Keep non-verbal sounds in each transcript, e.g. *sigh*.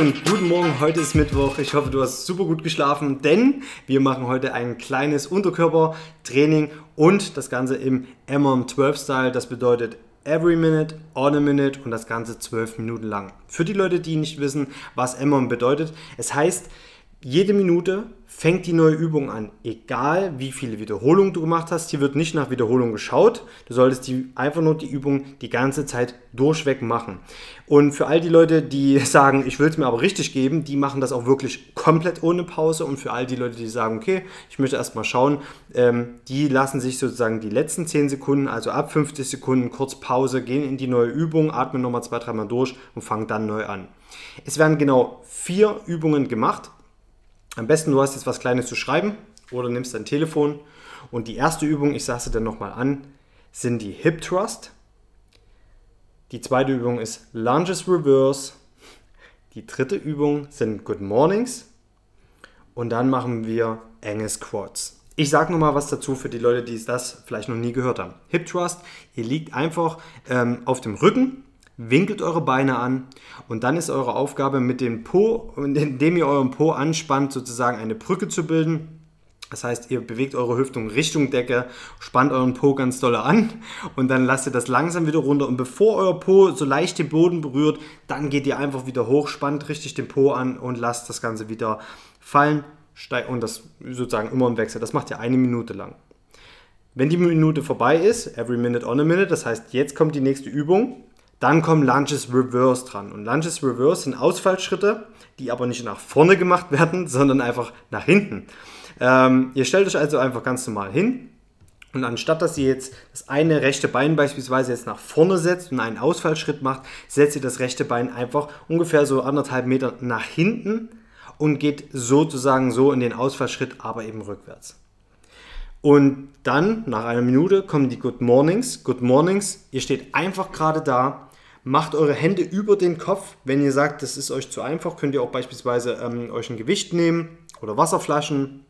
und guten Morgen. Heute ist Mittwoch. Ich hoffe, du hast super gut geschlafen, denn wir machen heute ein kleines Unterkörpertraining und das Ganze im MM12-Style. Das bedeutet every minute, on a minute und das Ganze 12 Minuten lang. Für die Leute, die nicht wissen, was MM bedeutet, es heißt, jede Minute fängt die neue Übung an. Egal wie viele Wiederholungen du gemacht hast, hier wird nicht nach Wiederholung geschaut. Du solltest die, einfach nur die Übung die ganze Zeit durchweg machen. Und für all die Leute, die *laughs* sagen, ich will es mir aber richtig geben, die machen das auch wirklich komplett ohne Pause. Und für all die Leute, die sagen, okay, ich möchte erstmal schauen, ähm, die lassen sich sozusagen die letzten 10 Sekunden, also ab 50 Sekunden, kurz Pause, gehen in die neue Übung, atmen nochmal zwei, dreimal durch und fangen dann neu an. Es werden genau vier Übungen gemacht. Am besten du hast jetzt was Kleines zu schreiben oder nimmst dein Telefon. Und die erste Übung, ich sage sie dann nochmal an, sind die Hip Thrust. Die zweite Übung ist Lunges Reverse. Die dritte Übung sind Good Mornings. Und dann machen wir enge Squats. Ich sage nochmal was dazu für die Leute, die das vielleicht noch nie gehört haben. Hip Thrust, ihr liegt einfach ähm, auf dem Rücken winkelt eure Beine an und dann ist eure Aufgabe mit dem Po, indem ihr euren Po anspannt, sozusagen eine Brücke zu bilden. Das heißt, ihr bewegt eure Hüftung Richtung Decke, spannt euren Po ganz doll an und dann lasst ihr das langsam wieder runter. Und bevor euer Po so leicht den Boden berührt, dann geht ihr einfach wieder hoch, spannt richtig den Po an und lasst das Ganze wieder fallen. Und das sozusagen immer im Wechsel. Das macht ihr eine Minute lang. Wenn die Minute vorbei ist, every minute on a minute, das heißt, jetzt kommt die nächste Übung, dann kommen Lunges Reverse dran. Und Lunges Reverse sind Ausfallschritte, die aber nicht nach vorne gemacht *laughs* werden, sondern einfach nach hinten. Ähm, ihr stellt euch also einfach ganz normal hin. Und anstatt dass ihr jetzt das eine rechte Bein beispielsweise jetzt nach vorne setzt und einen Ausfallschritt macht, setzt ihr das rechte Bein einfach ungefähr so anderthalb Meter nach hinten und geht sozusagen so in den Ausfallschritt, aber eben rückwärts. Und dann, nach einer Minute, kommen die Good Mornings. Good Mornings, ihr steht einfach gerade da, Macht eure Hände über den Kopf. Wenn ihr sagt, das ist euch zu einfach, könnt ihr auch beispielsweise ähm, euch ein Gewicht nehmen oder Wasserflaschen.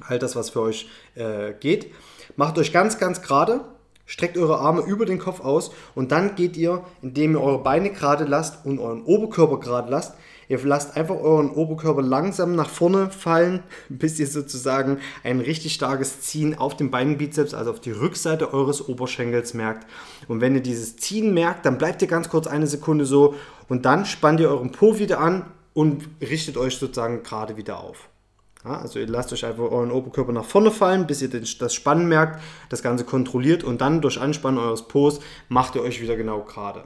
All das, was für euch äh, geht. Macht euch ganz, ganz gerade. Streckt eure Arme über den Kopf aus und dann geht ihr, indem ihr eure Beine gerade lasst und euren Oberkörper gerade lasst, Ihr lasst einfach euren Oberkörper langsam nach vorne fallen, *laughs* bis ihr sozusagen ein richtig starkes Ziehen auf dem Beinbizeps, also auf die Rückseite eures Oberschenkels merkt. Und wenn ihr dieses Ziehen merkt, dann bleibt ihr ganz kurz eine Sekunde so und dann spannt ihr euren Po wieder an und richtet euch sozusagen gerade wieder auf. Ja, also ihr lasst euch einfach euren Oberkörper nach vorne fallen, bis ihr das Spannen merkt, das Ganze kontrolliert und dann durch Anspannen eures Po's macht ihr euch wieder genau gerade.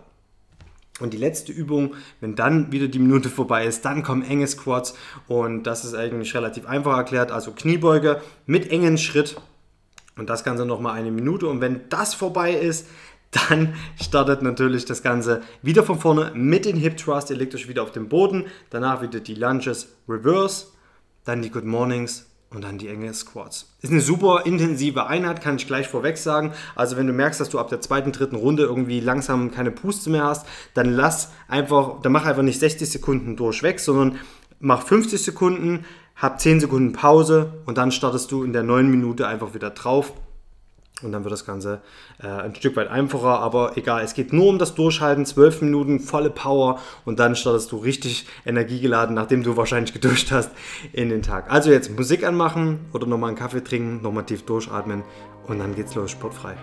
Und die letzte Übung, wenn dann wieder die Minute vorbei ist, dann kommen enge Squats und das ist eigentlich relativ einfach erklärt. Also Kniebeuge mit engen Schritt und das Ganze nochmal eine Minute. Und wenn das vorbei ist, dann startet natürlich das Ganze wieder von vorne mit den Hip Thrust. Ihr legt euch wieder auf den Boden, danach wieder die Lunges Reverse, dann die Good Mornings und dann die enge Squats. Ist eine super intensive Einheit, kann ich gleich vorweg sagen. Also wenn du merkst, dass du ab der zweiten, dritten Runde irgendwie langsam keine Puste mehr hast, dann lass einfach, dann mach einfach nicht 60 Sekunden durchweg, sondern mach 50 Sekunden, hab 10 Sekunden Pause und dann startest du in der neuen Minute einfach wieder drauf und dann wird das Ganze äh, ein Stück weit einfacher, aber egal, es geht nur um das Durchhalten, 12 Minuten, volle Power. Und dann startest du richtig energiegeladen, nachdem du wahrscheinlich geduscht hast, in den Tag. Also jetzt Musik anmachen oder nochmal einen Kaffee trinken, nochmal tief durchatmen. Und dann geht's los, sportfrei.